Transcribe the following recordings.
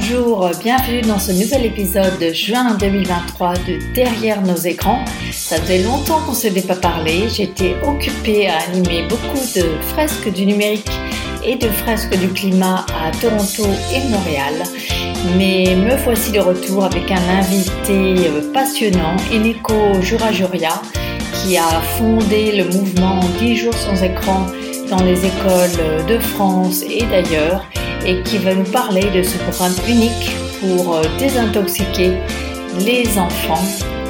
Bonjour, bienvenue dans ce nouvel épisode de juin 2023 de Derrière nos écrans. Ça faisait longtemps qu'on ne s'était pas parlé. J'étais occupée à animer beaucoup de fresques du numérique et de fresques du climat à Toronto et Montréal. Mais me voici de retour avec un invité euh, passionnant, Eneko Jurajuria, qui a fondé le mouvement 10 jours sans écran dans les écoles de France et d'ailleurs et qui va nous parler de ce programme unique pour euh, désintoxiquer les enfants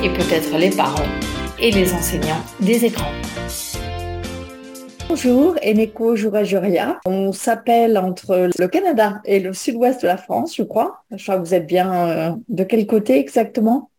et peut-être les parents et les enseignants des écrans. Bonjour, Eneko Jurajuria. On s'appelle entre le Canada et le sud-ouest de la France, je crois. Je crois que vous êtes bien euh, de quel côté exactement?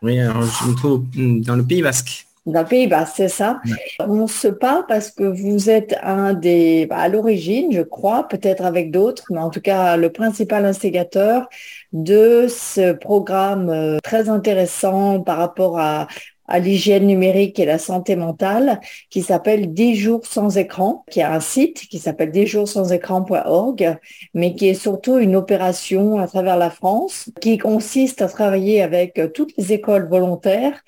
Oui, alors je me trouve dans le Pays Basque. Dans Pays Basque, c'est ça. On se parle parce que vous êtes un des, bah, à l'origine, je crois, peut-être avec d'autres, mais en tout cas le principal instigateur de ce programme euh, très intéressant par rapport à, à l'hygiène numérique et la santé mentale qui s'appelle 10 jours sans écran, qui a un site qui s'appelle 10 jours sans écran.org, mais qui est surtout une opération à travers la France qui consiste à travailler avec toutes les écoles volontaires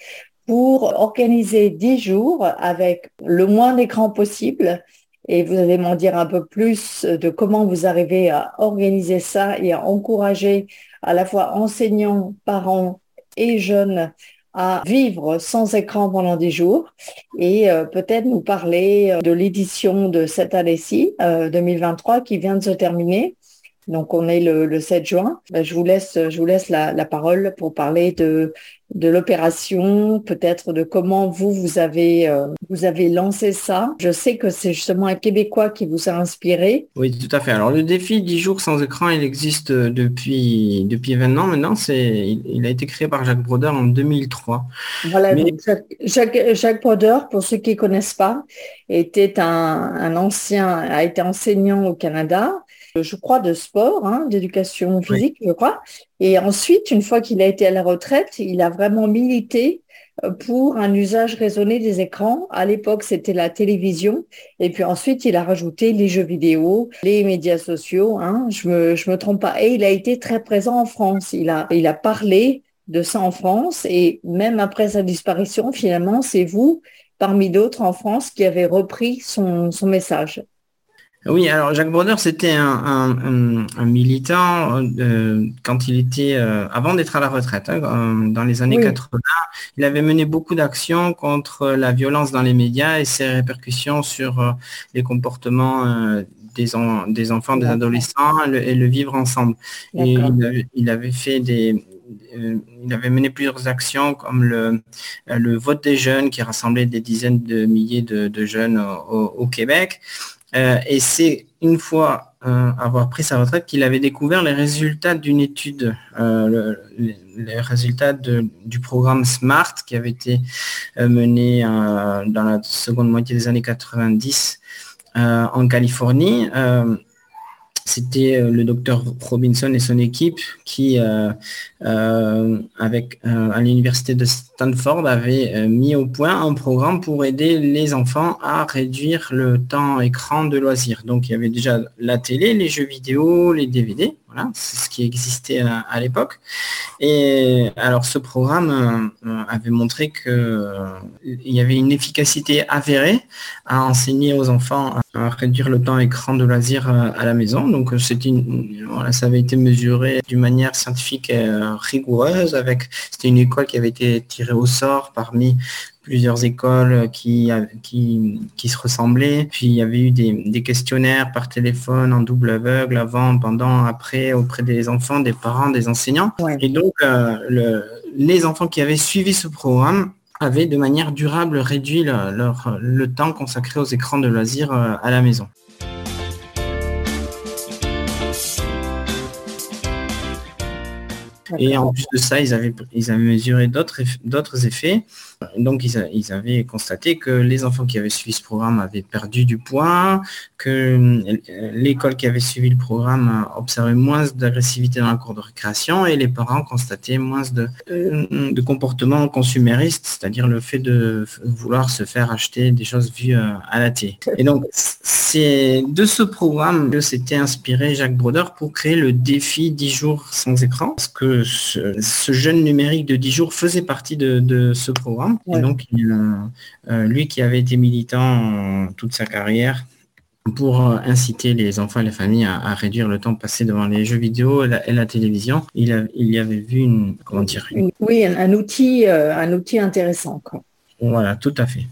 pour organiser 10 jours avec le moins d'écran possible. Et vous allez m'en dire un peu plus de comment vous arrivez à organiser ça et à encourager à la fois enseignants, parents et jeunes à vivre sans écran pendant 10 jours et euh, peut-être nous parler euh, de l'édition de cette année-ci, 2023, euh, qui vient de se terminer donc on est le, 7 juin. Ben, je vous laisse, je vous laisse la, parole pour parler de, de l'opération, peut-être de comment vous vous avez euh, vous avez lancé ça. Je sais que c'est justement un Québécois qui vous a inspiré. Oui, tout à fait. Alors le défi 10 jours sans écran, il existe depuis depuis 20 ans maintenant. C'est il, a été créé par Jacques Broder en 2003. Voilà. Jacques, Jacques, Broder, pour ceux qui connaissent pas, était un, un ancien a été enseignant au Canada je crois, de sport, hein, d'éducation physique, je crois. Et ensuite, une fois qu'il a été à la retraite, il a vraiment milité euh, pour un usage raisonné des écrans. À l'époque, c'était la télévision. Et puis ensuite, il a rajouté les jeux vidéo, les médias sociaux. Hein, je me, je me trompe pas. Et il a été très présent en France. Il a, il a parlé de ça en France. Et même après sa disparition, finalement, c'est vous, parmi d'autres en France, qui avez repris son, son message. Oui, alors Jacques Brodeur, c'était un, militant euh, quand il était, euh, avant d'être à la retraite, hein, euh, dans les années 80, il avait mené beaucoup d'actions contre la violence dans les médias et ses répercussions sur les comportements des, des, enfants, des adolescents et le, vivre ensemble. Et il, avait fait des, il avait mené plusieurs actions comme le, le vote des jeunes qui rassemblait des dizaines de milliers de, jeunes au Québec. Euh, et c'est une fois euh, avoir pris sa retraite qu'il avait découvert les résultats d'une étude, euh, les résultats du programme SMART qui avait été mené dans la seconde moitié des années 90 en Californie c'était le docteur Robinson et son équipe qui, avec à l'université de Stanford avait euh, mis au point un programme pour aider les enfants à réduire le temps écran de loisirs. Donc il y avait déjà la télé, les jeux vidéo, les DVD, c'est ce qui existait à, l'époque. Et alors ce programme euh, avait montré qu'il il y avait une efficacité avérée à enseigner aux enfants à réduire le temps écran de loisirs euh, à la maison. Donc c'était voilà, ça avait été mesuré d'une manière scientifique rigoureuse c'était une école qui avait été tirée au sort parmi plusieurs écoles qui, qui, qui, se ressemblaient. Puis il y avait eu des, questionnaires par téléphone en double aveugle avant, pendant, après, auprès des enfants, des parents, des enseignants. Et donc, euh, le, les enfants qui avaient suivi ce programme avaient de manière durable réduit leur, le temps consacré aux écrans de loisirs euh, à la maison. Et en plus de ça, ils avaient, ils avaient mesuré d'autres effets. Donc, ils, avaient constaté que les enfants qui avaient suivi ce programme avaient perdu du poids, que euh, l'école qui avait suivi le programme observait moins d'agressivité dans la cour de récréation et les parents constataient moins de, euh, de comportements consuméristes, c'est-à-dire le fait de vouloir se faire acheter des choses vues euh, à la télé. Et donc, c'est de ce programme que s'était inspiré Jacques Broder pour créer le défi 10 jours sans écran, que ce, jeune numérique de 10 jours faisait partie de ce programme et donc, euh, lui qui avait été militant toute sa carrière pour euh, inciter les enfants et les familles à, réduire le temps passé devant les jeux vidéo et la, télévision, il, y avait vu une, comment dire, oui, un, outil, euh, un outil intéressant. Voilà, tout à fait.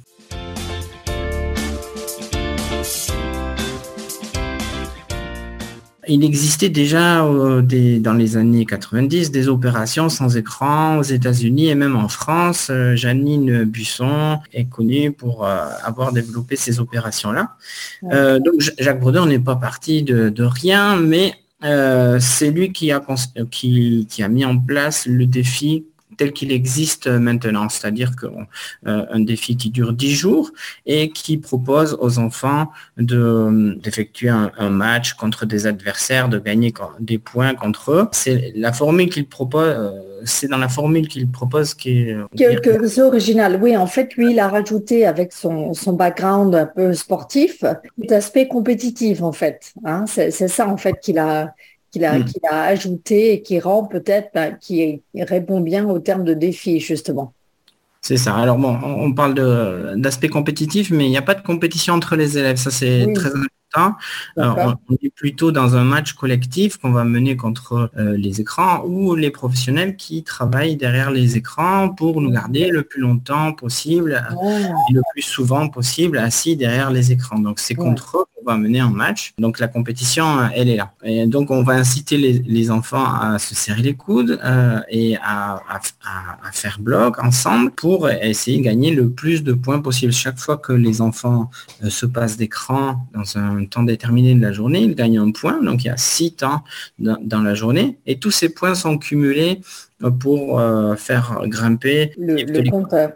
Il existait déjà euh, dans les années 90 des opérations sans écran aux États-Unis et même en France. Euh, Janine Busson est connue pour euh, avoir développé ces opérations-là. donc Jacques Brodeur n'est pas parti de, rien, mais c'est lui qui a, qui, qui a mis en place le défi tel qu'il existe maintenant, c'est-à-dire qu'un euh, défi qui dure 10 jours et qui propose aux enfants d'effectuer un, match contre des adversaires, de gagner des points contre eux. C'est la formule qu'il propose, euh, c'est dans la formule qu'il propose qui est... Quelque original. Oui, en fait, lui, il a rajouté avec son, son background un peu sportif, l'aspect compétitif, en fait. Hein. C'est ça, en fait, qu'il a Hmm. qu'il a, ajouté et qui rend peut-être, bah, qui répond bien au terme de défi, justement. C'est ça. Alors bon, on parle d'aspect compétitif, mais il n'y a pas de compétition entre les élèves. Ça, c'est très important. on est plutôt dans un match collectif qu'on va mener contre euh, les écrans ou les professionnels qui travaillent derrière les écrans pour nous garder le plus longtemps possible oh. et le plus souvent possible assis derrière les écrans. Donc c'est contre eux va mener un match. Donc la compétition, elle est là. Et donc on va inciter les, enfants à se serrer les coudes euh, et à, faire bloc ensemble pour essayer de gagner le plus de points possible. Chaque fois que les enfants euh, se passent d'écran dans un temps déterminé de la journée, ils gagnent un point. Donc il y a six temps dans, la journée et tous ces points sont cumulés euh, pour faire grimper le, le compteur.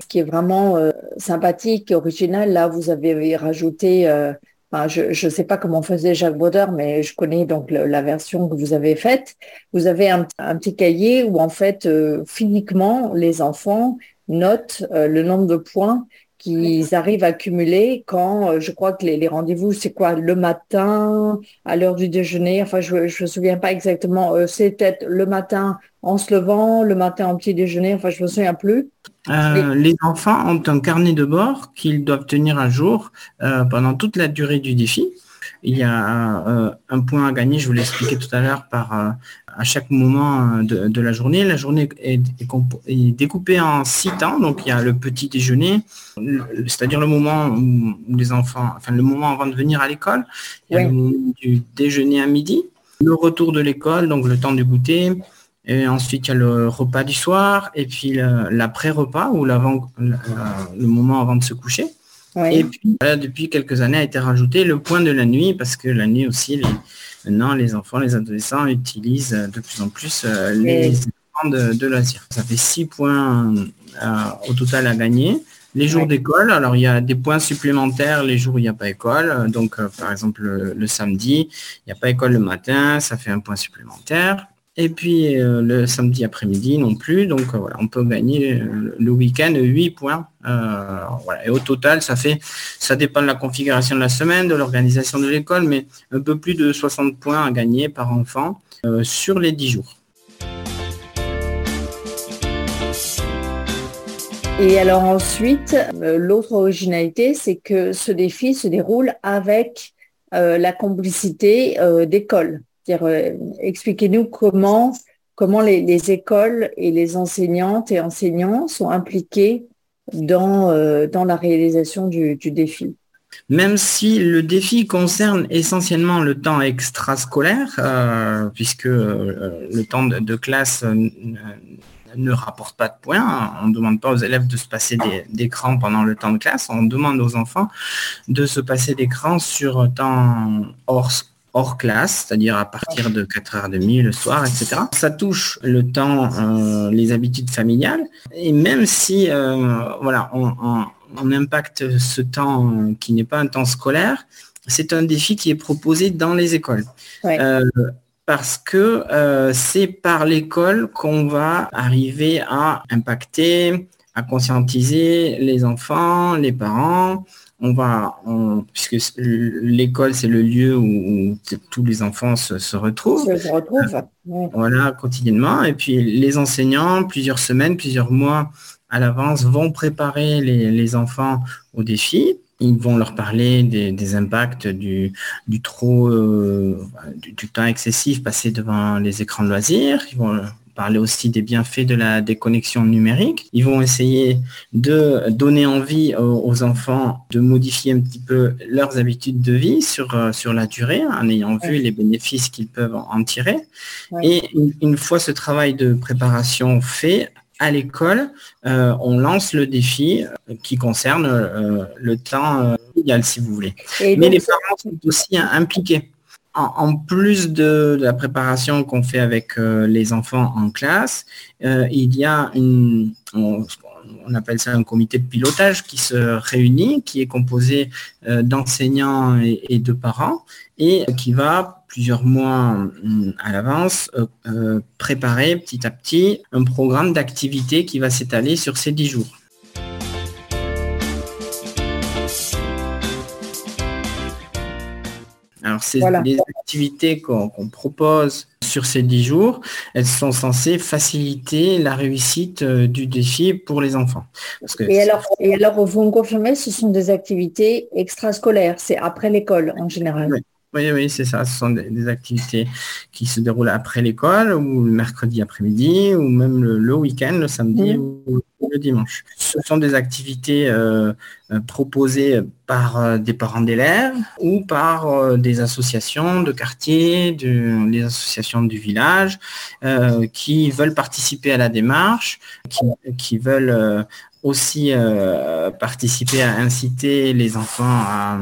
ce qui est vraiment euh, sympathique, original, là, vous avez rajouté, euh, je ne sais pas comment faisait Jacques Bauder, mais je connais donc la version que vous avez faite. Vous avez un, petit cahier où, en fait, euh, les enfants notent le nombre de points qu'ils arrivent à cumuler quand je crois que les, rendez-vous, c'est quoi Le matin, à l'heure du déjeuner, enfin je ne me souviens pas exactement, c'est peut-être le matin en se levant, le matin en petit déjeuner, enfin je ne me souviens plus. Euh, les enfants ont un carnet de bord qu'ils doivent tenir à jour euh, pendant toute la durée du défi. Il y a euh, un point à gagner, je vous l'ai expliqué tout à l'heure, par à chaque moment de, la journée. La journée est, découpée en six temps. Donc il y a le petit déjeuner, c'est-à-dire le moment où, les enfants, enfin le moment avant de venir à l'école. Il y a le moment du déjeuner à midi, le retour de l'école, donc le temps de goûter, et ensuite, il y a le repas du soir et puis l'après-repas ou l'avant, le moment avant de se coucher. Et puis, depuis quelques années, a été rajouté le point de la nuit parce que la nuit aussi, les, maintenant, les enfants, les adolescents utilisent de plus en plus euh, les écrans de, de loisirs. Ça fait six points euh, au total à gagner. Les jours d'école, alors il y a des points supplémentaires les jours où il n'y a pas école. Donc, euh, par exemple, le samedi, il n'y a pas école le matin, ça fait un point supplémentaire. Et puis euh, le samedi après-midi non plus. Donc euh, voilà, on peut gagner euh, le week-end 8 points. Et au total, ça fait, ça dépend de la configuration de la semaine, de l'organisation de l'école, mais un peu plus de 60 points à gagner par enfant sur les 10 jours. Et alors ensuite, l'autre originalité, c'est que ce défi se déroule avec la complicité d'école. Euh, expliquez-nous comment, les, écoles et les enseignantes et enseignants sont impliqués dans, euh, la réalisation du, défi. Même si le défi concerne essentiellement le temps extrascolaire, euh, puisque le temps de, classe ne rapporte pas de points. On ne demande pas aux élèves de se passer d'écran pendant le temps de classe. On demande aux enfants de se passer d'écran sur temps hors hors classe, c'est-à-dire à partir de 4h30 le soir, etc. Ça touche le temps, euh, les habitudes familiales. Et même si euh, voilà, on, impacte ce temps qui n'est pas un temps scolaire, c'est un défi qui est proposé dans les écoles. Euh, parce que c'est par l'école qu'on va arriver à impacter, à conscientiser les enfants, les parents, on va, puisque l'école c'est le lieu où, tous les enfants se, retrouvent. Voilà, quotidiennement. Et puis les enseignants, plusieurs semaines, plusieurs mois à l'avance, vont préparer les, enfants au défi. Ils vont leur parler des, impacts du, trop euh, du, du, temps excessif passé devant les écrans de loisirs. Ils vont parler aussi des bienfaits de la déconnexion numérique. Ils vont essayer de donner envie aux, enfants de modifier un petit peu leurs habitudes de vie sur, euh, sur la durée, en ayant vu les bénéfices qu'ils peuvent en tirer. Et une, fois ce travail de préparation fait, à l'école, euh, on lance le défi euh, qui concerne le temps idéal, si vous voulez. Mais les parents sont aussi impliqués en, plus de, la préparation qu'on fait avec euh, les enfants en classe, euh, il y a une, on, appelle ça un comité de pilotage qui se réunit, qui est composé euh, d'enseignants et, de parents et qui va plusieurs mois hum, à l'avance préparer petit à petit un programme d'activité qui va s'étaler sur ces dix jours. Alors, c'est les activités qu'on propose sur ces dix jours, elles sont censées faciliter la réussite euh, du défi pour les enfants. et, alors, et alors, vous me confirmez, ce sont des activités extrascolaires, c'est après l'école en général oui, oui, c'est ça. Ce sont des, activités qui se déroulent après l'école ou le mercredi après-midi ou même le, week-end, le samedi mmh. ou, le dimanche. Ce sont des activités euh, euh, proposées par euh, des parents d'élèves ou par des associations de quartier, de, des associations du village qui veulent participer à la démarche, qui veulent aussi participer à inciter les enfants à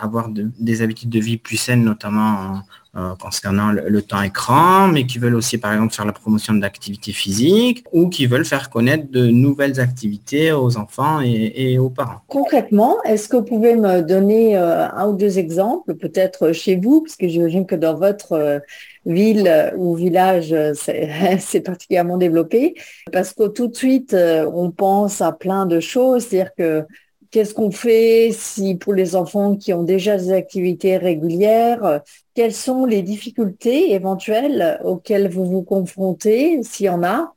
avoir des habitudes de vie plus saines, notamment euh, concernant le, temps écran, mais qui veulent aussi par exemple faire la promotion de l'activité physique ou qui veulent faire connaître de nouvelles activités aux enfants et, aux parents. Concrètement, est-ce que vous pouvez me donner un ou deux exemples, peut-être chez vous, parce que j'imagine que dans votre ville ou village, c'est particulièrement développé, parce que tout de suite, euh, on pense à plein de choses, c'est-à-dire que qu'est-ce qu'on fait si pour les enfants qui ont déjà des activités régulières, quelles sont les difficultés éventuelles auxquelles vous vous confrontez, s'il y en a,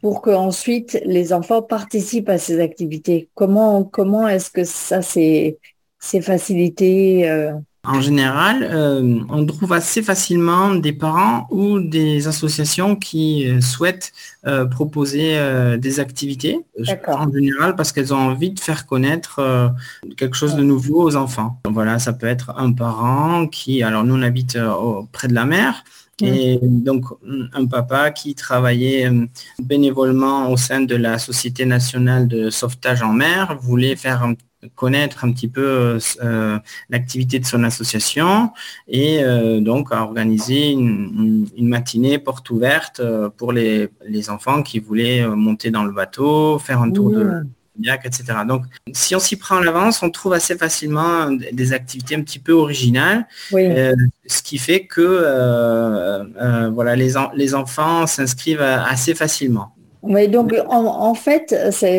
pour que ensuite les enfants participent à ces activités? Comment, comment est-ce que ça s'est facilité euh, en général, euh, on trouve assez facilement des parents ou des associations qui euh, souhaitent euh, proposer des activités. En général, parce qu'elles ont envie de faire connaître quelque chose de nouveau aux enfants. Voilà, ça peut être un parent qui, alors nous on habite près de la mer, et donc, un papa qui travaillait bénévolement au sein de la Société nationale de sauvetage en mer voulait faire un connaître un petit peu euh, euh, l'activité de son association et euh, donc à organiser une, matinée porte ouverte pour les, enfants qui voulaient monter dans le bateau, faire un tour de lac, etc. Donc, si on s'y prend à l'avance, on trouve assez facilement des activités un petit peu originales, ce qui fait que voilà, les, les enfants s'inscrivent assez facilement. Oui, donc en, en fait,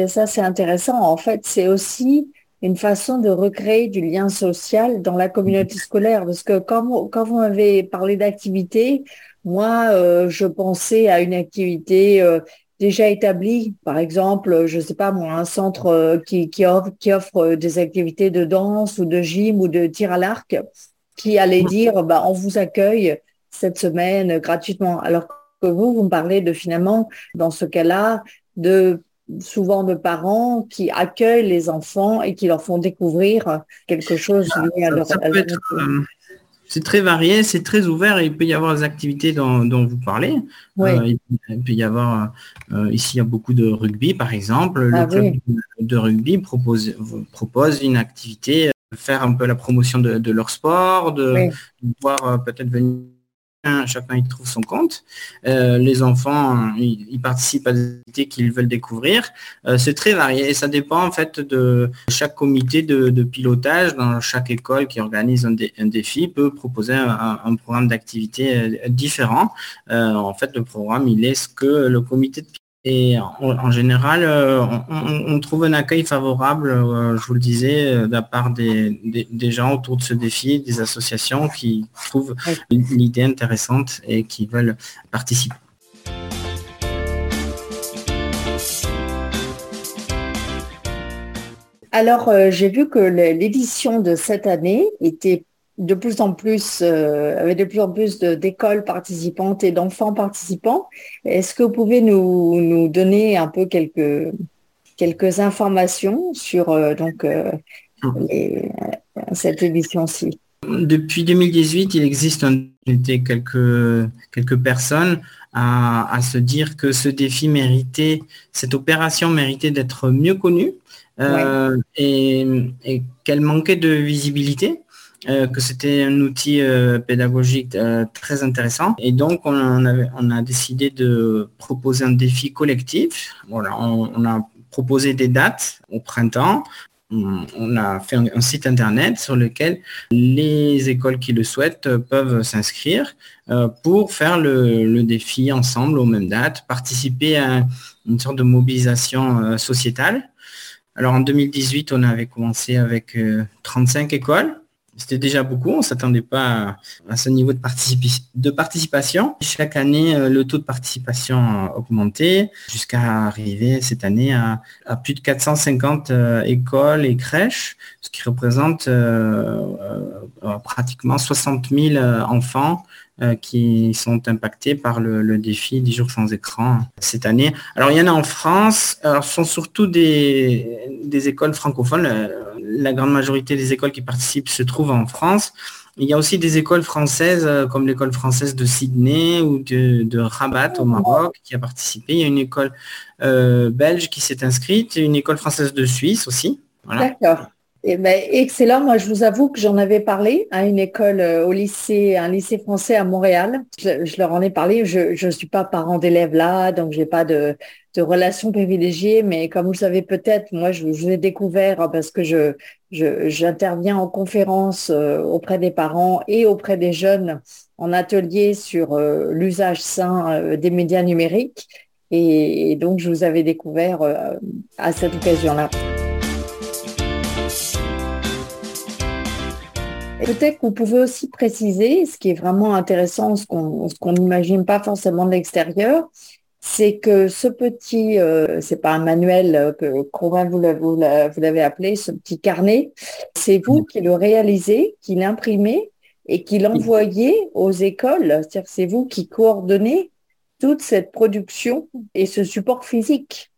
ça c'est intéressant. En fait, c'est aussi une façon de recréer du lien social dans la communauté scolaire. Parce que quand, quand vous m'avez parlé d'activité, moi, euh, je pensais à une activité euh, déjà établie. Par exemple, je ne sais pas moi, un centre euh, qui, qui, offre, qui offre des activités de danse ou de gym ou de tir à l'arc, qui allait dire, bah, on vous accueille cette semaine gratuitement. Alors que vous, vous me parlez de finalement, dans ce cas-là, de souvent de parents qui accueillent les enfants et qui leur font découvrir quelque chose lié à leur... Euh, C'est très varié, c'est très ouvert. Et il peut y avoir des activités dont, vous parlez. Euh, il peut y avoir, euh, ici il y a beaucoup de rugby par exemple. le ah club de rugby propose, propose une activité, faire un peu la promotion de, leur sport, de, voir peut-être venir chacun y trouve son compte. Euh, les enfants, ils, participent à des activités qu'ils veulent découvrir. Euh, c'est très varié et ça dépend en fait de chaque comité de, pilotage dans chaque école qui organise un, défi peut proposer un, programme d'activité euh, différent. en fait, le programme, il est ce que le comité de et en, général, euh, on, trouve un accueil favorable, euh, je vous le disais, euh, de la part des, gens autour de ce défi, des associations qui trouvent l'idée intéressante et qui veulent participer. Alors, j'ai vu que l'édition de cette année était de plus en plus, euh, avec de plus en plus d'écoles participantes et d'enfants participants. Est-ce que vous pouvez nous, nous, donner un peu quelques, quelques informations sur euh, donc, euh, cette édition-ci? Depuis 2018, il existe quelques, quelques personnes à, à, se dire que ce défi méritait, cette opération méritait d'être mieux connue et, et qu'elle manquait de visibilité. Euh, que c'était un outil euh, pédagogique euh, très intéressant. Et donc, on, a décidé de proposer un défi collectif. Voilà, on, a proposé des dates au printemps. On, a fait un, site internet sur lequel les écoles qui le souhaitent peuvent s'inscrire pour faire le, le, défi ensemble aux mêmes dates, participer à une sorte de mobilisation sociétale. Alors en 2018, on avait commencé avec 35 écoles c'était déjà beaucoup, on ne s'attendait pas à, ce niveau de, participation. Chaque année, euh, le taux de participation a augmenté jusqu'à arriver cette année à, plus de 450 euh, écoles et crèches, ce qui représente euh, pratiquement 60 000 enfants qui sont impactés par le, défi 10 jours sans écran cette année. Alors il y en a en France, alors, ce sont surtout des, des écoles francophones la grande majorité des écoles qui participent se trouvent en France. Il y a aussi des écoles françaises euh, comme l'école française de Sydney ou de, Rabat au Maroc qui a participé. Il y a une école euh, belge qui s'est inscrite, une école française de Suisse aussi. D'accord. Eh ben, excellent. Moi, je vous avoue que j'en avais parlé à une école euh, au lycée, un lycée français à Montréal. Je, leur en ai parlé. Je ne suis pas parent d'élèves là, donc j'ai pas de, de relation privilégiée. Mais comme vous le savez peut-être, moi, je, vous ai découvert parce que je, j'interviens en conférence euh, auprès des parents et auprès des jeunes en atelier sur euh, l'usage sain des médias numériques. et donc, je vous avais découvert à cette occasion-là. Peut-être vous pouvez aussi préciser, ce qui est vraiment intéressant, ce qu'on n'imagine pas forcément de l'extérieur, c'est que ce petit, euh, c'est pas un manuel euh, que Crovin vous l'avez appelé, ce petit carnet, c'est vous qui le réalisez, qui l'imprimez et qui l'envoyez aux écoles. C'est-à-dire c'est vous qui coordonnez toute cette production et ce support physique.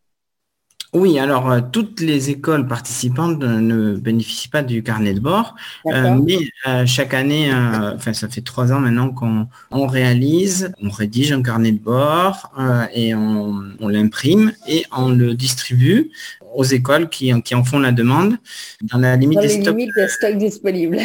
Oui, alors euh, toutes les écoles participantes ne bénéficient pas du carnet de bord, euh, mais euh, chaque année, enfin ça fait trois ans maintenant qu'on on réalise, on rédige un carnet de bord et on, l'imprime et on le distribue aux écoles qui, qui en font la demande dans la limite, des, stocks, disponibles.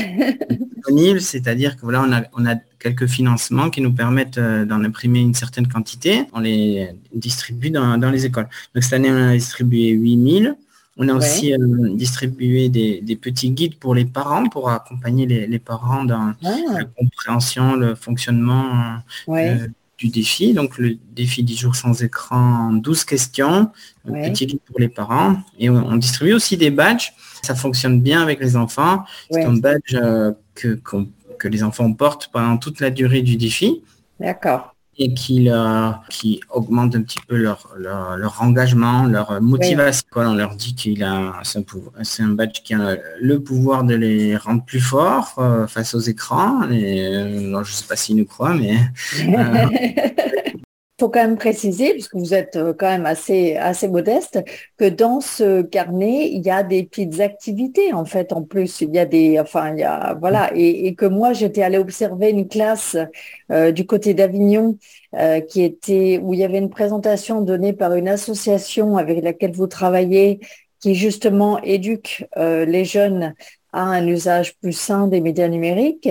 c'est-à-dire que voilà, on a, on a quelques financements qui nous permettent euh, d'en imprimer une certaine quantité. On les distribue dans, les écoles. Donc cette année, on a distribué 8000. On a aussi euh, distribué des, petits guides pour les parents, pour accompagner les, parents dans ah. la compréhension, le fonctionnement euh, du défi. Donc le défi 10 jours sans écran, 12 questions, petit guide pour les parents. Et on, distribue aussi des badges. Ça fonctionne bien avec les enfants. C'est un badge que, qu'on que les enfants portent pendant toute la durée du défi. D'accord. Et qui, qui augmente un petit peu leur, leur, engagement, leur motivation. On leur dit qu'il a c'est un, badge qui a le pouvoir de les rendre plus forts euh, face aux écrans. Et, euh, je ne sais pas s'ils nous croient, mais euh, faut quand même préciser, puisque vous êtes euh, quand même assez, assez modeste, que dans ce carnet, il y a des petites activités, en fait, en plus. Il y a des, enfin, il y a, voilà, et, que moi, j'étais allée observer une classe euh, du côté d'Avignon, euh, qui était, où il y avait une présentation donnée par une association avec laquelle vous travaillez, qui justement éduque les jeunes à un usage plus sain des médias numériques.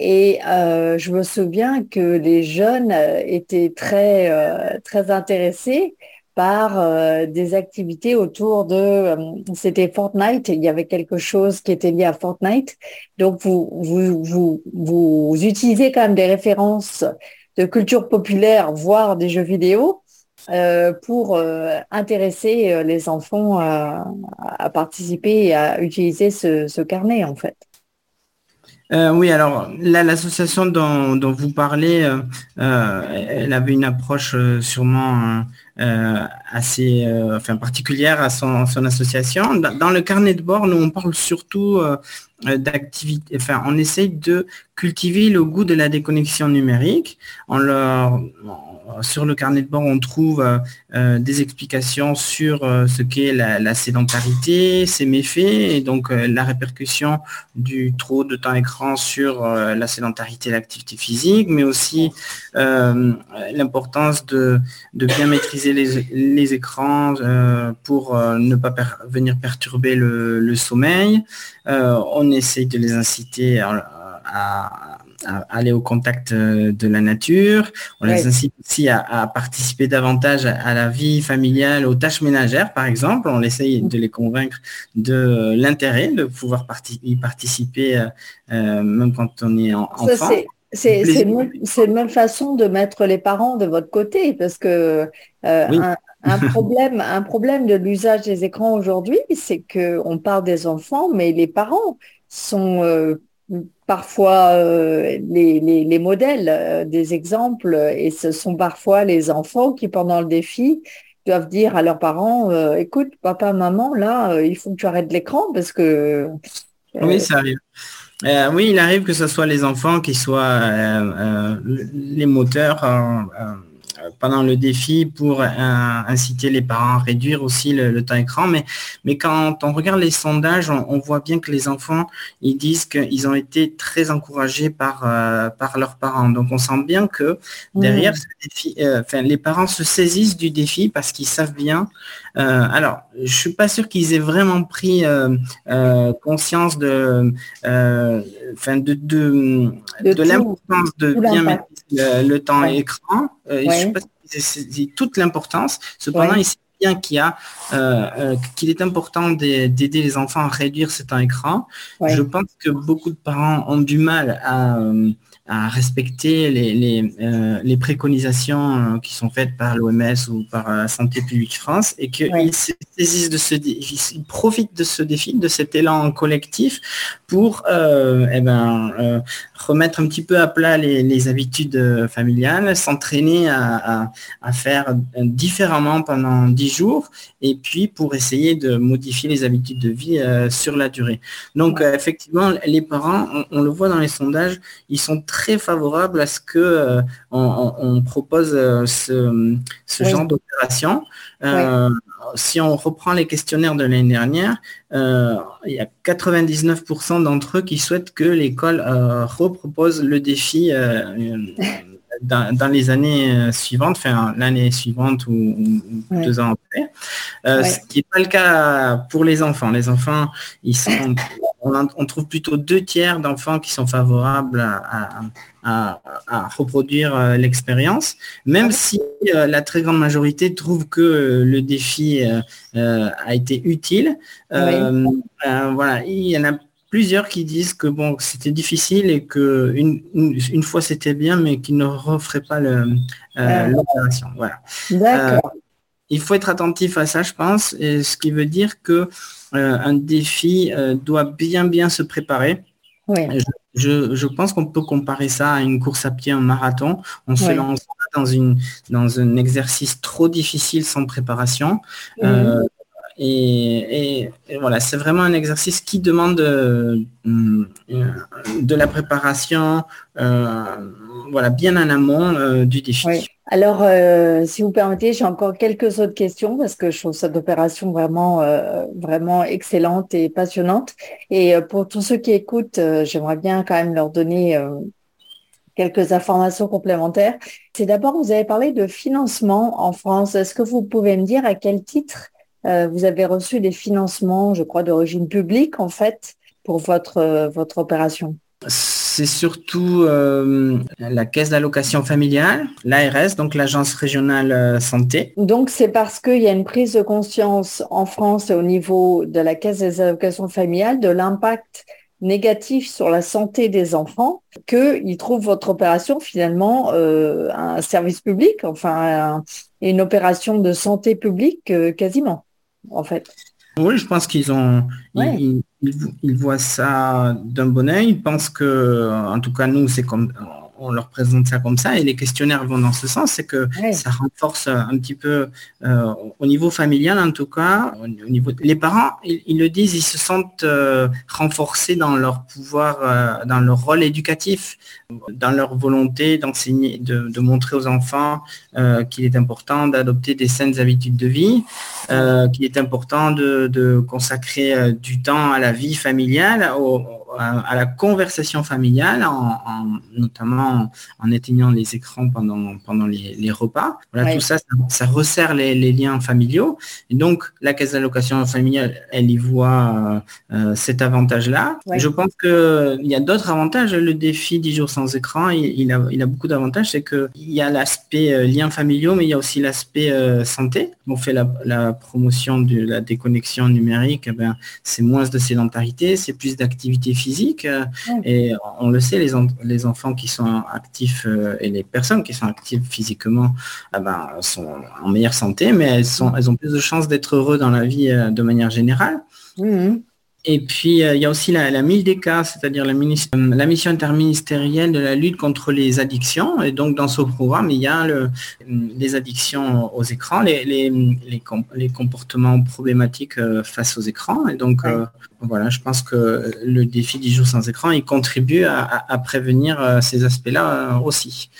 Et euh, je me souviens que les jeunes euh, étaient très, euh, très intéressés par des activités autour de, c'était Fortnite, il y avait quelque chose qui était lié à Fortnite. Donc, vous, vous, vous, vous utilisez quand même des références de culture populaire, voire des jeux vidéo, pour intéresser les enfants à, à, participer et à utiliser ce, ce carnet, en fait. Euh, oui, alors l'association dont, vous parlez, euh, euh, elle avait une approche sûrement assez enfin, particulière à son, association. Dans, le carnet de bord, nous, on parle surtout d'activité, enfin, on essaye de cultiver le goût de la déconnexion numérique sur le carnet de bord, on trouve euh, euh, des explications sur euh, ce qu'est la, sédentarité, ses méfaits, et donc la répercussion du trop de temps écran sur la sédentarité et l'activité physique, mais aussi l'importance de, bien maîtriser les, écrans pour ne pas venir perturber le, sommeil. on essaye de les inciter à aller au contact euh, de la nature. On les incite aussi à, participer davantage à, la vie familiale, aux tâches ménagères, par exemple. On essaye de les convaincre de l'intérêt de pouvoir y participer, euh, euh, même quand on est en, enfant. C'est une, même façon de mettre les parents de votre côté, parce que un, problème, un problème de l'usage des écrans aujourd'hui, c'est qu'on parle des enfants, mais les parents sont parfois euh, les, modèles euh, des exemples et ce sont parfois les enfants qui, pendant le défi, doivent dire à leurs parents, euh, écoute, papa, maman, là, il faut que tu arrêtes l'écran parce que... oui, ça arrive. oui, il arrive que ce soit les enfants qui soient les moteurs pendant le défi pour inciter les parents à réduire aussi le, temps écran. Mais, mais quand on regarde les sondages, on, voit bien que les enfants, ils disent qu'ils ont été très encouragés par, euh, par leurs parents. Donc on sent bien que derrière ce défi, euh, les parents se saisissent du défi parce qu'ils savent bien. Euh, alors, je suis pas sûr qu'ils aient vraiment pris conscience de, enfin de, de, de, l'importance de bien mettre le, temps écran. Je c'est toute l'importance. Cependant, il sait bien qu'il a euh, euh, qu'il est important d'aider les enfants à réduire ce temps écran. Je pense que beaucoup de parents ont du mal à, euh, à respecter les, les, euh, les préconisations euh, qui sont faites par l'OMS ou par la Santé publique France et qu'ils saisissent de ce ils profitent de ce défi, de cet élan collectif pour euh, eh ben, euh, remettre un petit peu à plat les, les habitudes familiales, s'entraîner à, à, à, faire différemment pendant dix jours et puis pour essayer de modifier les habitudes de vie sur la durée. Donc effectivement, les parents, on, on, le voit dans les sondages, ils sont très très favorable à ce que euh, on, propose euh, ce, genre d'opération. Euh, si on reprend les questionnaires de l'année dernière, il y a 99% d'entre eux qui souhaitent que l'école repropose le défi dans, les années suivantes, enfin l'année suivante ou, deux ans après. Ce qui n'est pas le cas pour les enfants. Les enfants, ils sont on, trouve plutôt deux tiers d'enfants qui sont favorables à, reproduire euh, l'expérience, même si euh, la très grande majorité trouve que euh, le défi a été utile. voilà, il y en a plusieurs qui disent que bon, c'était difficile et que une, fois c'était bien, mais qu'ils ne referaient pas ah. l'opération. Voilà. il faut être attentif à ça, je pense, et ce qui veut dire que euh, un défi euh, doit bien bien se préparer. Je, pense qu'on peut comparer ça à une course à pied, un marathon. On se lance dans, une, dans un exercice trop difficile sans préparation. Euh, Et, voilà, c'est vraiment un exercice qui demande euh, de la préparation, voilà, bien en amont du défi. Alors, si vous permettez, j'ai encore quelques autres questions parce que je trouve cette opération vraiment, vraiment excellente et passionnante. Et pour tous ceux qui écoutent, j'aimerais bien quand même leur donner quelques informations complémentaires. C'est d'abord, vous avez parlé de financement en France. Est-ce que vous pouvez me dire à quel titre euh, vous avez reçu des financements, je crois, d'origine publique, en fait, pour votre, euh, votre opération c'est surtout euh, la caisse d'allocation familiale, l'ARS, donc l'agence régionale santé. Donc c'est parce qu'il y a une prise de conscience en France au niveau de la caisse des allocations familiales de l'impact négatif sur la santé des enfants qu'ils trouvent votre opération finalement euh, un service public, enfin une opération de santé publique euh, quasiment, en fait. Oui, je pense qu'ils ont, ils, voient ça d'un bon oeil. Ils pensent que, en tout cas, nous, c'est comme, on leur présente ça comme ça et les questionnaires vont dans ce sens, c'est que ça renforce un petit peu euh, au niveau familial en tout cas, au, niveau les parents, ils, le disent, ils se sentent euh, renforcés dans leur pouvoir, euh, dans leur rôle éducatif, dans leur volonté d'enseigner, de, montrer aux enfants qu'il est important d'adopter des saines habitudes de vie, qu'il est important de, consacrer du temps à la vie familiale, à, la conversation familiale, en, notamment en, éteignant les écrans pendant, pendant les, repas. Voilà, tout ça, ça, resserre les, liens familiaux. Et donc, la caisse d'allocation familiale, elle y voit euh, cet avantage-là. Je pense qu'il y a d'autres avantages. Le défi 10 jours sans écran, il, a, il a beaucoup d'avantages. C'est qu'il y a l'aspect euh, liens familiaux, mais il y a aussi l'aspect euh, santé. On fait la, promotion de la déconnexion numérique. Eh ben, c'est moins de sédentarité, c'est plus d'activité physique. Euh, et on le sait, les, les enfants qui sont actifs euh, et les personnes qui sont actives physiquement ah ben, sont en meilleure santé, mais elles, sont, elles ont plus de chances d'être heureux dans la vie euh, de manière générale. Mmh. Et puis, euh, il y a aussi la, la MILDECA, c'est-à-dire la, la, mission interministérielle de la lutte contre les addictions. Et donc, dans ce programme, il y a le, les addictions aux écrans, les, comportements problématiques euh, face aux écrans. Et donc, euh, voilà, je pense que le défi du jour sans écran, il contribue à prévenir ces aspects-là aussi.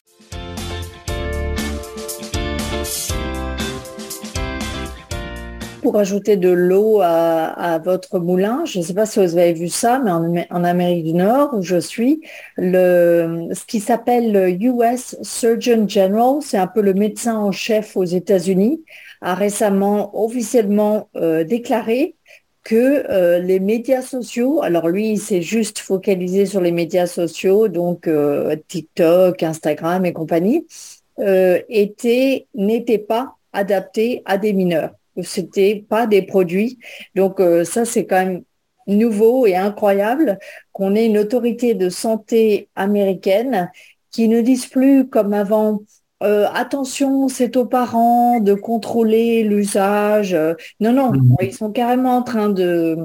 Pour ajouter de l'eau à, votre moulin. Je ne sais pas si vous avez vu ça, mais en, Amérique du Nord, où je suis, ce qui s'appelle le US Surgeon General, c'est un peu le médecin en chef aux États-Unis, a récemment officiellement euh, déclaré que euh, les médias sociaux, alors lui, il s'est juste focalisé sur les médias sociaux, donc euh, TikTok, Instagram et compagnie, étaient, n'étaient pas adaptés à des mineurs c'était pas des produits. Donc euh, ça, c'est quand même nouveau et incroyable qu'on ait une autorité de santé américaine qui ne dise plus comme avant euh, attention, c'est aux parents de contrôler l'usage. Non, non, mmh. ils sont carrément en train de,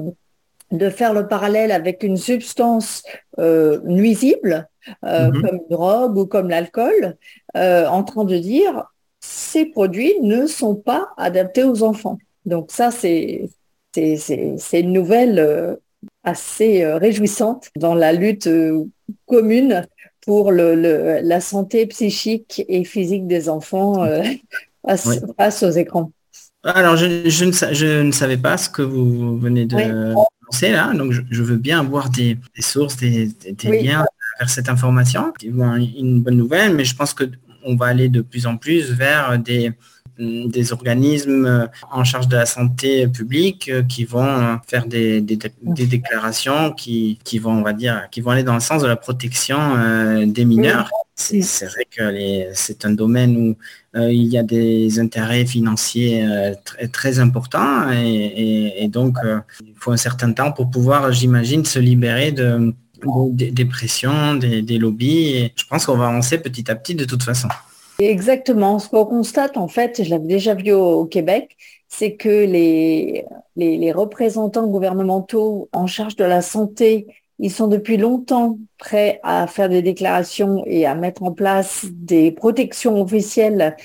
de faire le parallèle avec une substance euh, nuisible, mmh. comme une drogue ou comme l'alcool, en train de dire ces produits ne sont pas adaptés aux enfants. Donc ça, c'est une nouvelle euh, assez euh, réjouissante dans la lutte euh, commune pour la santé psychique et physique des enfants face, aux écrans. Alors, je, ne, savais pas ce que vous venez de lancer là, donc je, veux bien avoir des, sources, des, liens vers cette information. C'est une bonne nouvelle, mais je pense que on va aller de plus en plus vers des, des organismes en charge de la santé publique qui vont faire des, déclarations qui, vont, on va dire, qui vont aller dans le sens de la protection euh, des mineurs. C'est vrai que c'est un domaine où euh, il y a des intérêts financiers euh, très, très, importants et, donc il faut un certain temps pour pouvoir, j'imagine, se libérer de, des, pressions, des, lobbies. Je pense qu'on va avancer petit à petit de toute façon. Exactement. Ce qu'on constate, en fait, je l'avais déjà vu au, Québec, c'est que les, les, représentants gouvernementaux en charge de la santé, ils sont depuis longtemps prêts à faire des déclarations et à mettre en place des protections officielles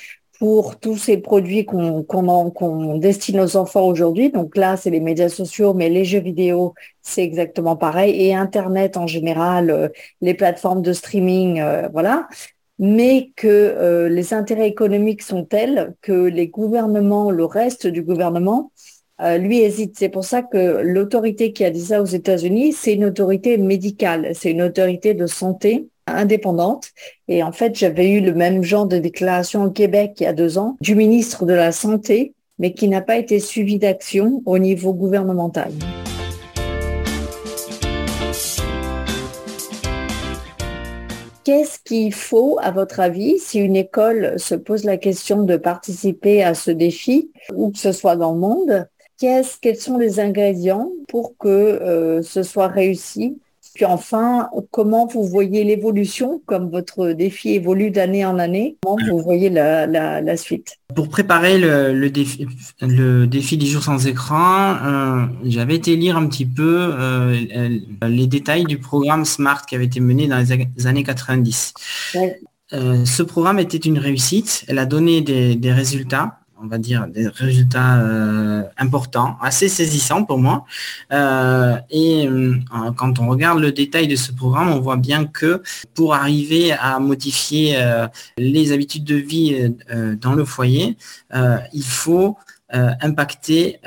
pour tous ces produits qu'on destine aux enfants aujourd'hui. Donc là, c'est les médias sociaux, mais les jeux vidéo, c'est exactement pareil. Et Internet en général, euh, les plateformes de streaming, euh, voilà. Mais que euh, les intérêts économiques sont tels que les gouvernements, le reste du gouvernement, lui hésite. C'est pour ça que l'autorité qui a dit ça aux États-Unis, c'est une autorité médicale, c'est une autorité de santé indépendante. Et en fait, j'avais eu le même genre de déclaration au Québec il y a deux ans du ministre de la Santé, mais qui n'a pas été suivi d'action au niveau gouvernemental. Qu'est-ce qu'il faut, à votre avis, si une école se pose la question de participer à ce défi, ou que ce soit dans le monde, quels sont les ingrédients pour que euh, ce soit réussi? Puis enfin, comment vous voyez l'évolution, comme votre défi évolue d'année en année, comment vous voyez la, suite? Pour préparer le, défi, le défi 10 jours sans écran, euh, j'avais été lire un petit peu euh, les détails du programme SMART qui avait été mené dans les années 90. Euh, ce programme était une réussite, elle a donné des résultats on va dire, des résultats euh, importants, assez saisissants pour moi. Euh, et euh, quand on regarde le détail de ce programme, on voit bien que pour arriver à modifier les habitudes de vie dans le foyer, il faut impacter,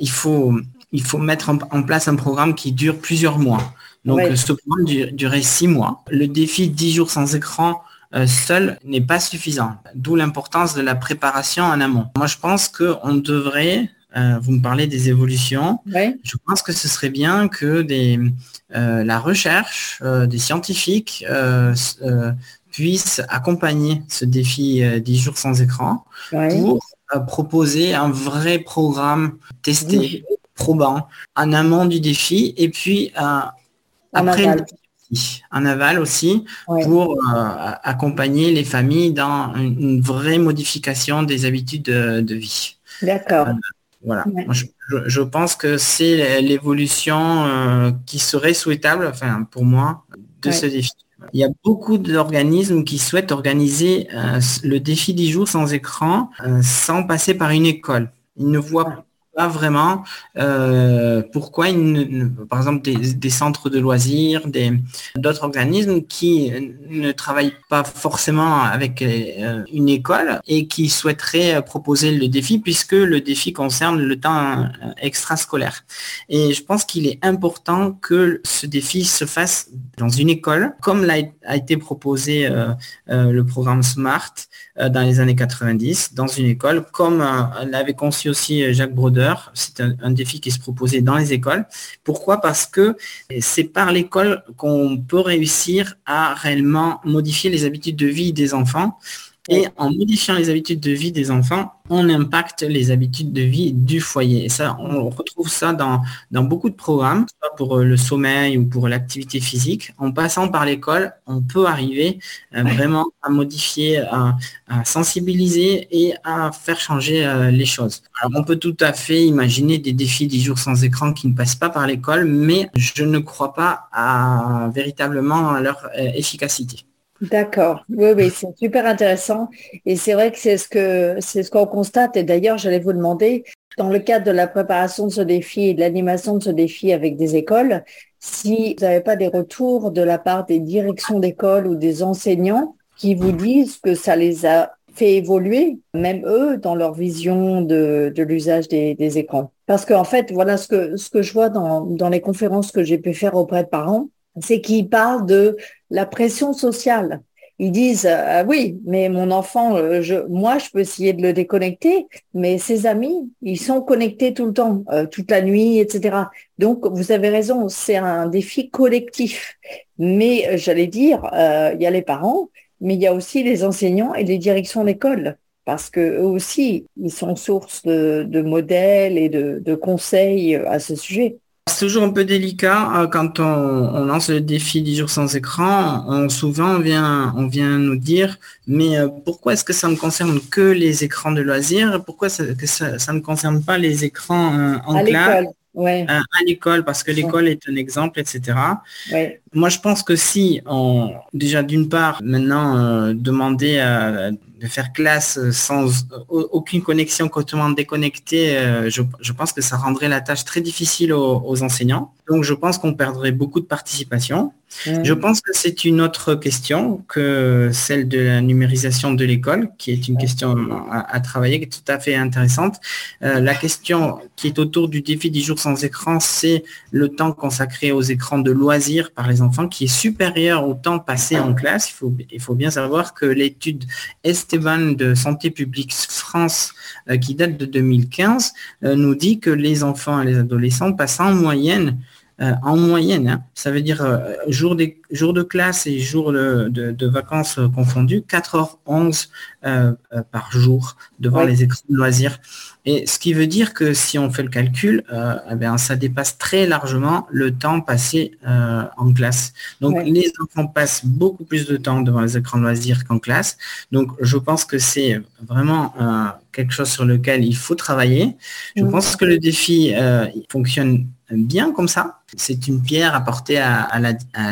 il faut, il faut mettre en, place un programme qui dure plusieurs mois. Donc ce programme durait six mois. Le défi 10 jours sans écran seul n'est pas suffisant. D'où l'importance de la préparation en amont. Moi, je pense qu'on devrait, euh, vous me parlez des évolutions, je pense que ce serait bien que des, euh, la recherche des scientifiques puissent accompagner ce défi 10 jours sans écran pour proposer un vrai programme testé, probant, en amont du défi et puis après en aval aussi, pour euh, accompagner les familles dans une, vraie modification des habitudes de, vie. D'accord. Euh, voilà. je, pense que c'est l'évolution euh, qui serait souhaitable, enfin pour moi, de ce défi. Il y a beaucoup d'organismes qui souhaitent organiser le défi 10 jours sans écran sans passer par une école. Ils ne voient pas vraiment euh, pourquoi, par exemple, des, centres de loisirs, d'autres organismes qui ne travaillent pas forcément avec euh, une école et qui souhaiteraient proposer le défi puisque le défi concerne le temps euh, extrascolaire. Et je pense qu'il est important que ce défi se fasse dans une école, comme a été proposé le programme SMART dans les années 90, dans une école, comme l'avait conçu aussi Jacques Broder c'est un, défi qui se proposait dans les écoles. Pourquoi? Parce que c'est par l'école qu'on peut réussir à réellement modifier les habitudes de vie des enfants et en modifiant les habitudes de vie des enfants, on impacte les habitudes de vie du foyer. Et ça, on retrouve ça dans, dans beaucoup de programmes, soit pour euh, le sommeil ou pour l'activité physique. En passant par l'école, on peut arriver euh, vraiment à modifier, à, sensibiliser et à faire changer euh, les choses. Alors, on peut tout à fait imaginer des défis 10 jours sans écran qui ne passent pas par l'école, mais je ne crois pas à, véritablement à leur efficacité. D'accord. Oui, oui, c'est super intéressant. Et c'est vrai que c'est ce que c'est ce qu'on constate. Et d'ailleurs, j'allais vous demander, dans le cadre de la préparation de ce défi et de l'animation de ce défi avec des écoles, si vous n'avez pas des retours de la part des directions d'école ou des enseignants qui vous disent que ça les a fait évoluer, même eux, dans leur vision de, l'usage des, écrans. Parce qu'en fait, voilà ce que, ce que je vois dans, dans les conférences que j'ai pu faire auprès de parents, c'est qu'ils parlent de la pression sociale. Ils disent euh, oui, mais mon enfant, euh, moi, je peux essayer de le déconnecter, mais ses amis, ils sont connectés tout le temps, euh, toute la nuit, etc. Donc, vous avez raison, c'est un défi collectif. Mais j'allais dire, il y a les parents, mais il y a aussi les enseignants et les directions d'école, parce que eux aussi, ils sont source de, modèles et de conseils à ce sujet. C'est toujours un peu délicat euh, quand on, lance le défi 10 jours sans écran. souvent, on vient, on vient nous dire, mais euh, pourquoi est-ce que ça ne concerne que les écrans de loisirs? Pourquoi ça, que ça, ne concerne pas les écrans euh, en classe à, l'école parce que l'école est un exemple, etc. Moi, je pense que si on, déjà d'une part, maintenant, euh, demander de faire classe sans aucune connexion complètement déconnectée, euh, je, pense que ça rendrait la tâche très difficile aux enseignants. Donc, je pense qu'on perdrait beaucoup de participation. Je pense que c'est une autre question que celle de la numérisation de l'école, qui est une question à, travailler, qui est tout à fait intéressante. Euh, la question qui est autour du défi du jour sans écran, c'est le temps consacré aux écrans de loisirs par les enfants, qui est supérieur au temps passé en classe. Il faut, il faut bien savoir que l'étude Esteban de Santé publique France, euh, qui date de 2015, euh, nous dit que les enfants et les adolescents passent en moyenne euh, en moyenne, hein. ça veut dire euh, jour, des, de classe et jours de, vacances confondus, 4h11 euh, par jour devant les écrans de loisirs. Et ce qui veut dire que si on fait le calcul, eh ça dépasse très largement le temps passé en classe. Donc les enfants passent beaucoup plus de temps devant les écrans de loisirs qu'en classe. Donc je pense que c'est vraiment quelque chose sur lequel il faut travailler. Je pense que le défi fonctionne bien comme ça. C'est une pierre apportée à,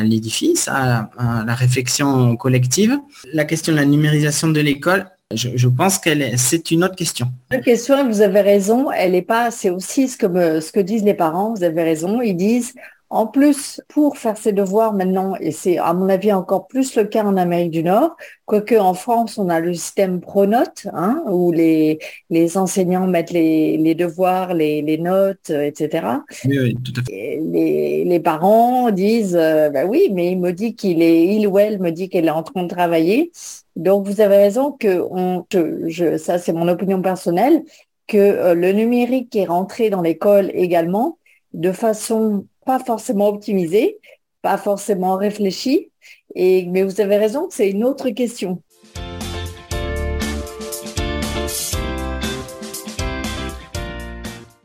l'édifice, à, la réflexion collective. La question de la numérisation de l'école, je, pense qu'elle c'est une autre question. La question, vous avez raison, elle est pas, c'est aussi ce que disent les parents, vous avez raison, ils disent en plus, pour faire ses devoirs maintenant, et c'est à mon avis encore plus le cas en Amérique du Nord, quoique en France, on a le système Pronote, hein, où les, les enseignants mettent les, les devoirs, les, les notes, etc. Oui, tout à fait. Les, les, parents disent, euh, bah oui, mais il me dit qu'il est, il ou elle me dit qu'elle est en train de travailler. Donc, vous avez raison que on, je, ça, c'est mon opinion personnelle, que euh, le numérique est rentré dans l'école également de façon pas forcément optimisé, pas forcément réfléchi. Et, mais vous avez raison, c'est une autre question.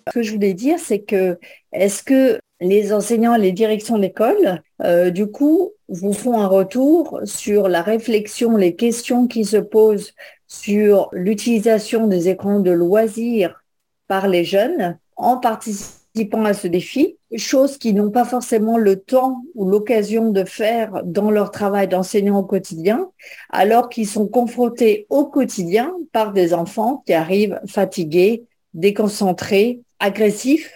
Ce que je voulais dire, c'est que est-ce que les enseignants, les directions d'école, euh, du coup, vous font un retour sur la réflexion, les questions qui se posent sur l'utilisation des écrans de loisirs par les jeunes en participant participant à ce défi, choses qu'ils n'ont pas forcément le temps ou l'occasion de faire dans leur travail d'enseignant au quotidien, alors qu'ils sont confrontés au quotidien par des enfants qui arrivent fatigués, déconcentrés, agressifs,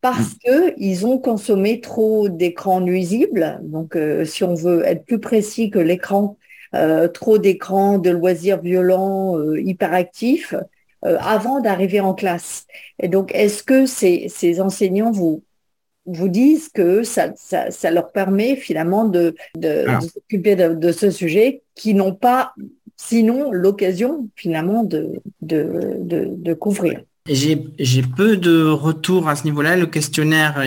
parce mm. que ils ont consommé trop d'écrans nuisibles. Donc, euh, si on veut être plus précis que l'écran, euh, trop d'écrans de loisirs violents, euh, hyperactifs, euh, avant d'arriver en classe. Et donc, est-ce que ces, ces, enseignants vous, vous disent que ça, ça, ça leur permet finalement de, de, ah. s'occuper de, de, ce sujet qui n'ont pas sinon l'occasion finalement de, de, de, de couvrir? J'ai peu de retours à ce niveau-là. Le questionnaire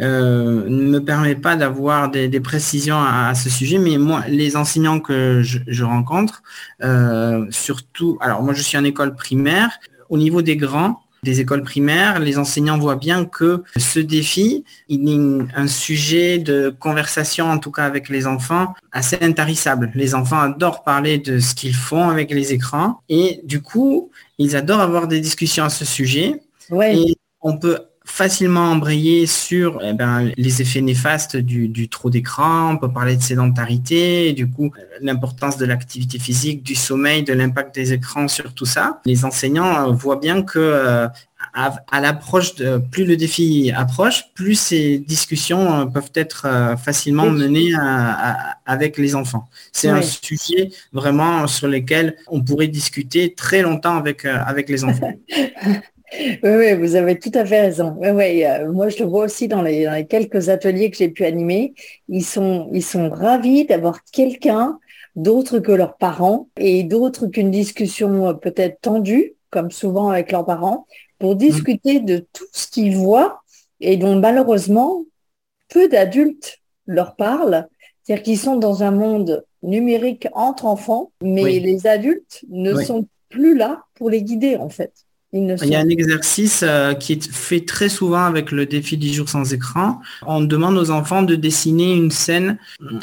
euh, ne me permet pas d'avoir des, des, précisions à, ce sujet, mais moi, les enseignants que je, je rencontre, euh, surtout, alors moi je suis en école primaire, au niveau des grands, des écoles primaires, les enseignants voient bien que ce défi, il est un sujet de conversation, en tout cas avec les enfants, assez intarissable. Les enfants adorent parler de ce qu'ils font avec les écrans et du coup, ils adorent avoir des discussions à ce sujet. Et on peut facilement embrayer sur eh ben, les effets néfastes du, trop d'écran, on peut parler de sédentarité, du coup l'importance de l'activité physique, du sommeil, de l'impact des écrans sur tout ça. Les enseignants euh, voient bien que euh, à, l'approche de plus le défi approche, plus ces discussions euh, peuvent être facilement menées avec les enfants. C'est un sujet vraiment sur lequel on pourrait discuter très longtemps avec, avec les enfants. Oui, vous avez tout à fait raison. Oui, euh, moi, je le vois aussi dans les, quelques ateliers que j'ai pu animer. Ils sont, ils sont ravis d'avoir quelqu'un d'autre que leurs parents et d'autre qu'une discussion euh, peut-être tendue, comme souvent avec leurs parents, pour discuter de tout ce qu'ils voient et dont malheureusement peu d'adultes leur parlent. C'est-à-dire qu'ils sont dans un monde numérique entre enfants, mais les adultes ne sont plus là pour les guider en fait. Il y a un exercice euh, qui est fait très souvent avec le défi 10 jours sans écran. On demande aux enfants de dessiner une scène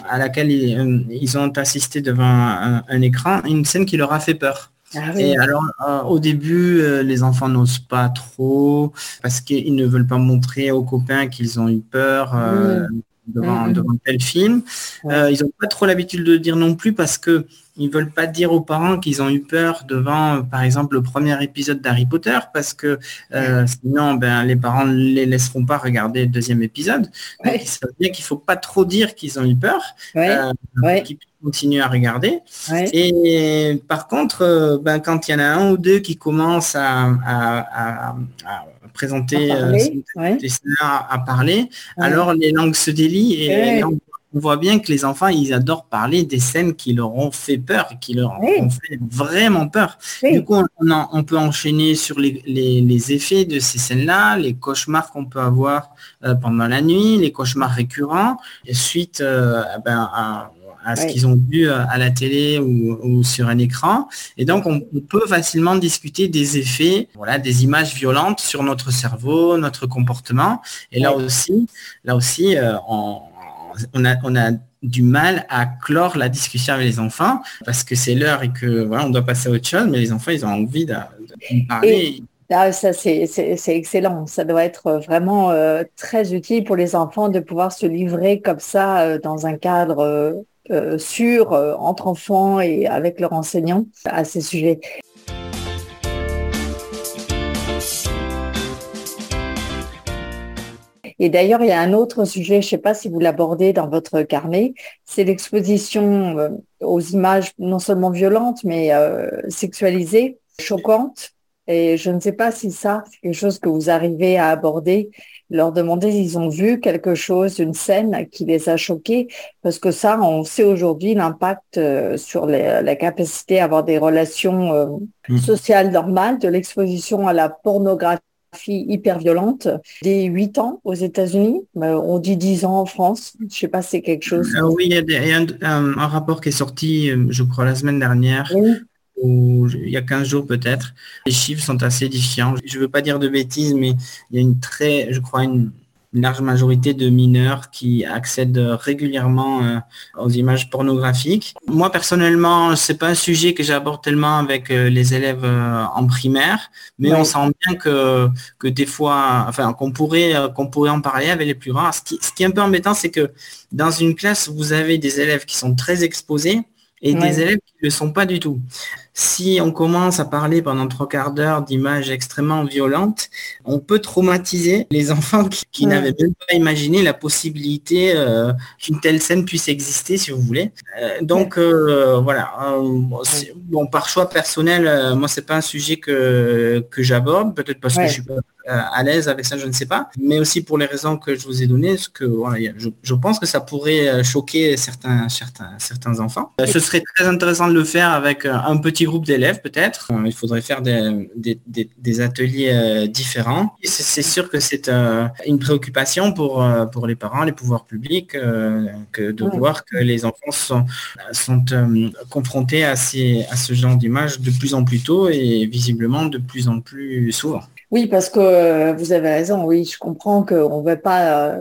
à laquelle ils, euh, ont assisté devant un, écran, une scène qui leur a fait peur. Ah et alors, au début, les enfants n'osent pas trop parce qu'ils ne veulent pas montrer aux copains qu'ils ont eu peur. Mmh. Devant, mmh, devant, tel film. ils n'ont pas trop l'habitude de le dire non plus parce que ils veulent pas dire aux parents qu'ils ont eu peur devant, euh, par exemple, le premier épisode d'Harry Potter, parce que euh, sinon, ben, les parents ne les laisseront pas regarder le deuxième épisode. Donc, il bien qu'il faut pas trop dire qu'ils ont eu peur, euh, qu'ils puissent continuer à regarder. Et par contre, ben, quand il y en a un ou deux qui commencent à, présenter à parler, à, parler alors les langues se délient et on voit bien que les enfants, ils adorent parler des scènes qui leur ont fait peur, qui leur ont fait vraiment peur. Du coup, on, peut enchaîner sur les, effets de ces scènes-là, les cauchemars qu'on peut avoir euh, pendant la nuit, les cauchemars récurrents, et suite euh, ben, à, ce qu'ils ont vu euh, à la télé ou, sur un écran. Et donc, on, peut facilement discuter des effets, voilà, des images violentes sur notre cerveau, notre comportement. Et là aussi, là aussi, on, on a, on a du mal à clore la discussion avec les enfants parce que c'est l'heure et que voilà, on doit passer à autre chose, mais les enfants, ils ont envie de, parler. Ah, ça, c'est excellent. Ça doit être vraiment euh, très utile pour les enfants de pouvoir se livrer comme ça euh, dans un cadre euh, sûr entre enfants et avec leurs enseignants à ces sujets. Et d'ailleurs, il y a un autre sujet, je ne sais pas si vous l'abordez dans votre carnet, c'est l'exposition euh, aux images non seulement violentes, mais euh, sexualisées, choquantes. Et je ne sais pas si ça, c'est quelque chose que vous arrivez à aborder, leur demander s'ils ont vu quelque chose, une scène qui les a choqués, parce que ça, on sait aujourd'hui l'impact euh, sur la capacité à avoir des relations mmh. sociales normales, de l'exposition à la pornographie hyper violente, des 8 ans aux États-Unis, on dit 10 ans en France. Je sais pas si c'est quelque chose. Euh, oui, il y a, un, rapport qui est sorti, euh, je crois, la semaine dernière. Ou il y a 15 jours peut-être. Les chiffres sont assez édifiants. Je ne veux pas dire de bêtises, mais il y a une très, je crois, une, une large majorité de mineurs qui accèdent régulièrement euh, aux images pornographiques. Moi personnellement, c'est pas un sujet que j'aborde tellement avec euh, les élèves euh, en primaire, mais on sent bien que que des fois, enfin qu'on pourrait qu'on pourrait en parler avec les plus grands. Ce qui, ce qui est un peu embêtant, c'est que dans une classe, vous avez des élèves qui sont très exposés et des élèves qui ne le sont pas du tout. Si on commence à parler pendant trois quarts d'heure d'images extrêmement violentes, on peut traumatiser les enfants qui, n'avaient même pas imaginé la possibilité euh, qu'une telle scène puisse exister, si vous voulez. Euh, donc euh, voilà. bon, par choix personnel, moi c'est pas un sujet que, que j'aborde, peut-être parce que je suis pas à l'aise avec ça, je ne sais pas, mais aussi pour les raisons que je vous ai données, ce que voilà, je, pense que ça pourrait choquer certains, certains, certains enfants. Ce serait très intéressant de le faire avec un petit groupe d'élèves peut-être. Il faudrait faire des, des, ateliers euh, différents. C'est sûr que c'est euh, une préoccupation pour, euh, pour les parents, les pouvoirs publics, que de voir que les enfants sont, sont confrontés à, ces, à ce genre d'images de plus en plus tôt et visiblement de plus en plus souvent. Oui, parce que vous avez raison, oui, je comprends qu'on ne veut pas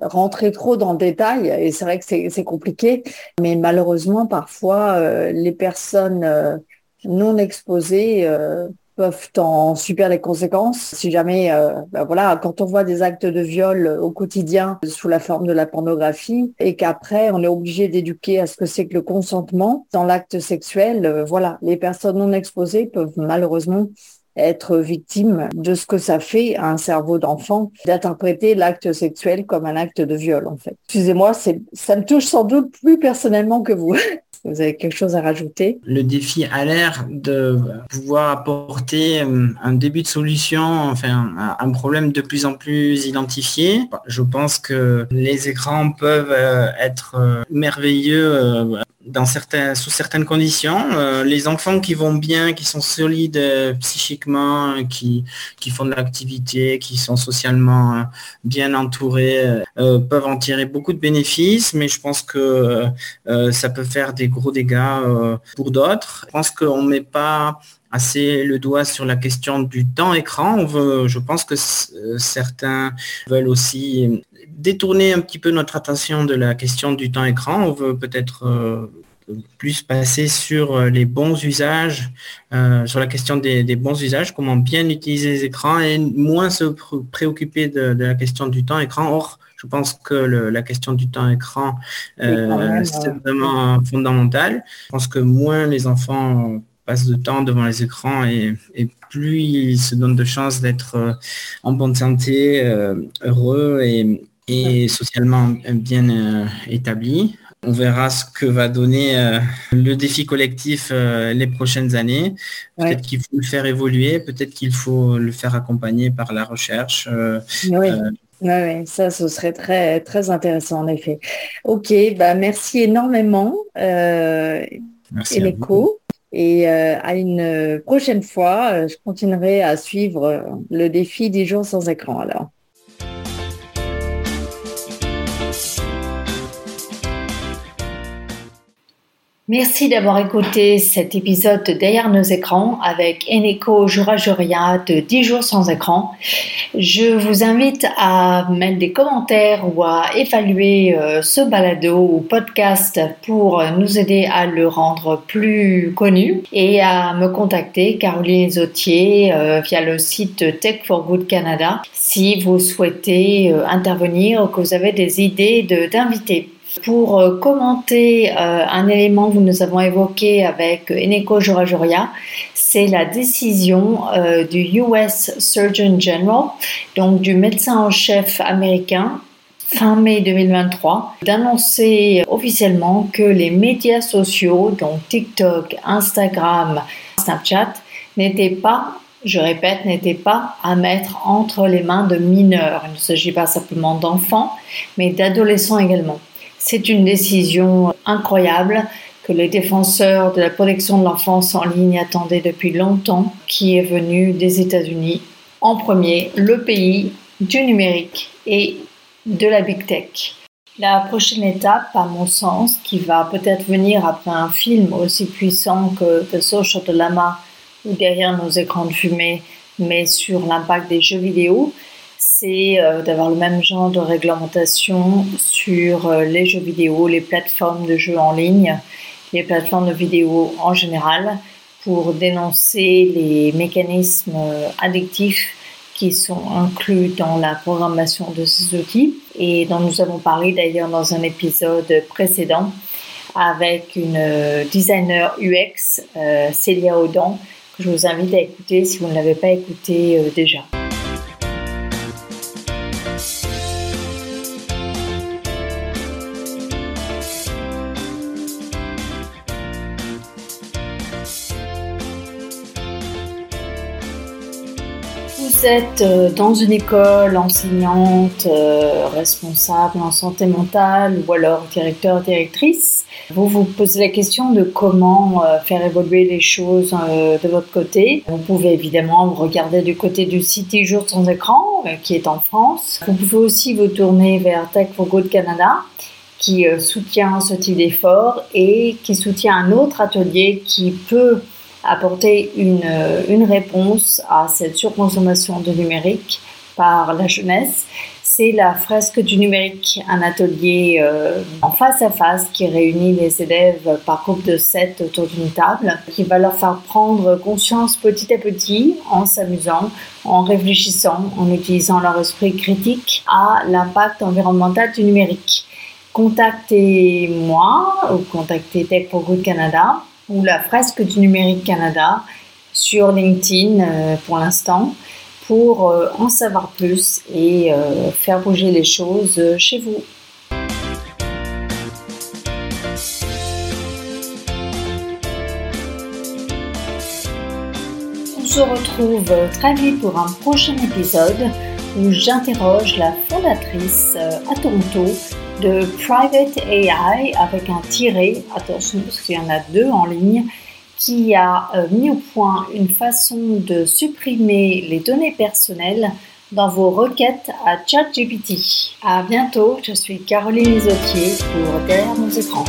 rentrer trop dans le détail et c'est vrai que c'est compliqué, mais malheureusement, parfois, les personnes non exposés euh, peuvent en subir les conséquences. Si jamais, euh, ben voilà, quand on voit des actes de viol au quotidien sous la forme de la pornographie et qu'après on est obligé d'éduquer à ce que c'est que le consentement dans l'acte sexuel, euh, voilà, les personnes non exposées peuvent malheureusement être victimes de ce que ça fait à un cerveau d'enfant d'interpréter l'acte sexuel comme un acte de viol en fait. Excusez-moi, ça me touche sans doute plus personnellement que vous. Vous avez quelque chose à rajouter? Le défi a l'air de pouvoir apporter euh, un début de solution, enfin un problème de plus en plus identifié. Je pense que les écrans peuvent euh, être euh, merveilleux dans certains, sous certaines conditions. Euh, les enfants qui vont bien, qui sont solides euh, psychiquement, qui, qui font de l'activité, qui sont socialement euh, bien entourés, peuvent en tirer beaucoup de bénéfices, mais je pense que ça peut faire des gros dégâts pour d'autres. Je pense qu'on ne met pas assez le doigt sur la question du temps écran. On veut, je pense que certains veulent aussi détourner un petit peu notre attention de la question du temps écran. On veut peut-être euh, plus passer sur les bons usages, sur la question des, bons usages, comment bien utiliser les écrans et moins se préoccuper de, la question du temps écran. Or, je pense que la question du temps écran, c'est vraiment fondamental. Je pense que moins les enfants de temps devant les écrans et, plus ils se donnent de chances d'être en bonne santé, heureux et, et socialement bien euh, établi. On verra ce que va donner euh, le défi collectif euh, les prochaines années. Peut-être qu'il faut le faire évoluer, peut-être qu'il faut le faire accompagner par la recherche. oui. ça, ce serait très, très intéressant en effet. Ok, bah, merci énormément, merci Eneko. Et à une prochaine fois, je continuerai à suivre le défi 10 jours sans écran alors. Merci d'avoir écouté cet épisode de Derrière nos écrans avec Eneko Jurajuria de 10 jours sans écran. Je vous invite à mettre des commentaires ou à évaluer euh, ce balado ou podcast pour nous aider à le rendre plus connu et à me contacter Caroline Zotier euh, via le site Tech for Good Canada si vous souhaitez euh, intervenir ou que vous avez des idées d'invités. Pour euh, commenter euh, un élément que nous avons évoqué avec Eneko Jorajoria, c'est la décision euh, du US Surgeon General, donc du médecin en chef américain, fin mai 2023, d'annoncer officiellement que les médias sociaux, donc TikTok, Instagram, Snapchat, n'étaient pas je répète, n'étaient pas à mettre entre les mains de mineurs. Il ne s'agit pas simplement d'enfants, mais d'adolescents également. C'est une décision incroyable que les défenseurs de la protection de l'enfance en ligne attendaient depuis longtemps, qui est venu des États-Unis en premier, le pays du numérique et de la big tech. La prochaine étape, à mon sens, qui va peut-être venir après un film aussi puissant que The Social Dilemma ou derrière nos écrans de fumée, mais sur l'impact des jeux vidéo, c'est euh, d'avoir le même genre de réglementation sur euh, les jeux vidéo, les plateformes de jeux en ligne, les plateformes de vidéo en général, pour dénoncer les mécanismes euh, addictifs qui sont inclus dans la programmation de ces outils et dont nous avons parlé d'ailleurs dans un épisode précédent avec une designer UX, Célia Audan, que je vous invite à écouter si vous ne l'avez pas écouté déjà. Êtes euh, dans une école enseignante, euh, responsable en santé mentale ou alors directeur, directrice, vous vous posez la question de comment euh, faire évoluer les choses de votre côté. Vous pouvez évidemment regarder du côté du site Jour sans écran qui est en France. Vous pouvez aussi vous tourner vers Tech for Good Canada qui soutient ce type d'effort et qui soutient un autre atelier qui peut apporter une, une réponse à cette surconsommation de numérique par la jeunesse. C'est la fresque du numérique, un atelier euh, en face à face qui réunit les élèves par groupe de sept autour d'une table, qui va leur faire prendre conscience petit à petit, en s'amusant, en réfléchissant, en utilisant leur esprit critique à l'impact environnemental du numérique. Contactez-moi ou contactez Tech for Good Canada ou la fresque du numérique Canada sur LinkedIn euh, pour l'instant pour euh, en savoir plus et euh, faire bouger les choses chez vous. On se retrouve très vite pour un prochain épisode où j'interroge la fondatrice à Toronto de Private AI avec un tiré, attention parce qu'il y en a deux en ligne, qui a euh, mis au point une façon de supprimer les données personnelles dans vos requêtes à ChatGPT. À bientôt, je suis Caroline Isotier pour Derrière nos écrans.